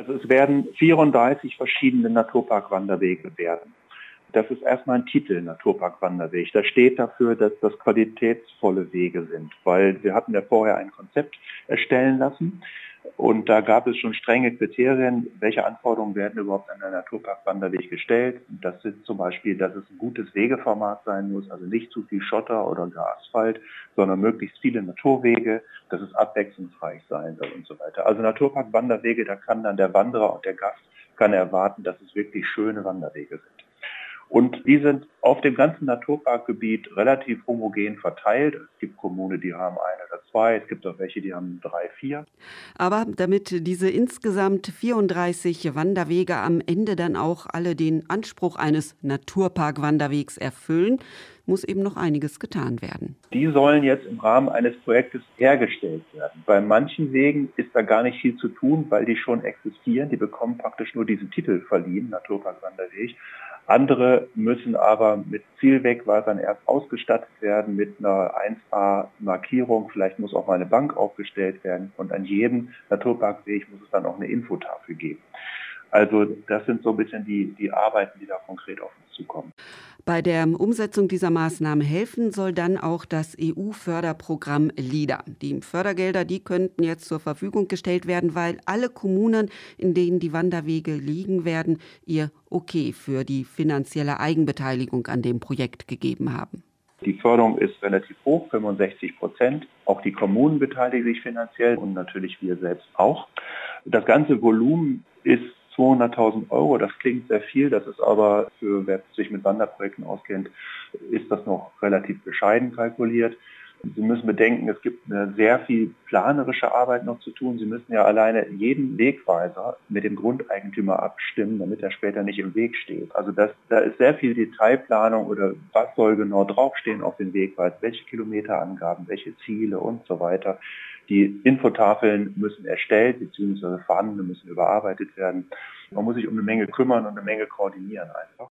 Also es werden 34 verschiedene Naturpark-Wanderwege werden. Das ist erstmal ein Titel, Naturpark-Wanderweg. Da steht dafür, dass das qualitätsvolle Wege sind, weil wir hatten ja vorher ein Konzept erstellen lassen und da gab es schon strenge Kriterien, welche Anforderungen werden überhaupt an einen Naturpark-Wanderweg gestellt. Das sind zum Beispiel, dass es ein gutes Wegeformat sein muss, also nicht zu viel Schotter oder gar Asphalt, sondern möglichst viele Naturwege, dass es abwechslungsreich sein soll und so weiter. Also Naturpark-Wanderwege, da kann dann der Wanderer und der Gast kann erwarten, dass es wirklich schöne Wanderwege sind. Und die sind auf dem ganzen Naturparkgebiet relativ homogen verteilt. Es gibt Kommunen, die haben ein oder zwei, es gibt auch welche, die haben drei, vier. Aber damit diese insgesamt 34 Wanderwege am Ende dann auch alle den Anspruch eines Naturpark-Wanderwegs erfüllen, muss eben noch einiges getan werden. Die sollen jetzt im Rahmen eines Projektes hergestellt werden. Bei manchen Wegen ist da gar nicht viel zu tun, weil die schon existieren. Die bekommen praktisch nur diesen Titel verliehen, Naturpark-Wanderweg. Andere müssen aber mit Zielwegweisern erst ausgestattet werden, mit einer 1A-Markierung. Vielleicht muss auch mal eine Bank aufgestellt werden. Und an jedem Naturparkweg muss es dann auch eine Infotafel geben. Also das sind so ein bisschen die, die Arbeiten, die da konkret auf uns zukommen. Bei der Umsetzung dieser Maßnahmen helfen soll dann auch das EU-Förderprogramm LIDA. Die Fördergelder, die könnten jetzt zur Verfügung gestellt werden, weil alle Kommunen, in denen die Wanderwege liegen werden, ihr Okay für die finanzielle Eigenbeteiligung an dem Projekt gegeben haben. Die Förderung ist relativ hoch, 65 Prozent. Auch die Kommunen beteiligen sich finanziell und natürlich wir selbst auch. Das ganze Volumen ist 200.000 Euro, das klingt sehr viel, das ist aber für wer sich mit Wanderprojekten auskennt, ist das noch relativ bescheiden kalkuliert. Sie müssen bedenken, es gibt eine sehr viel planerische Arbeit noch zu tun. Sie müssen ja alleine jeden Wegweiser mit dem Grundeigentümer abstimmen, damit er später nicht im Weg steht. Also das, da ist sehr viel Detailplanung oder was soll genau draufstehen auf den Wegweis, welche Kilometerangaben, welche Ziele und so weiter. Die Infotafeln müssen erstellt bzw. vorhandene müssen überarbeitet werden. Man muss sich um eine Menge kümmern und eine Menge koordinieren einfach.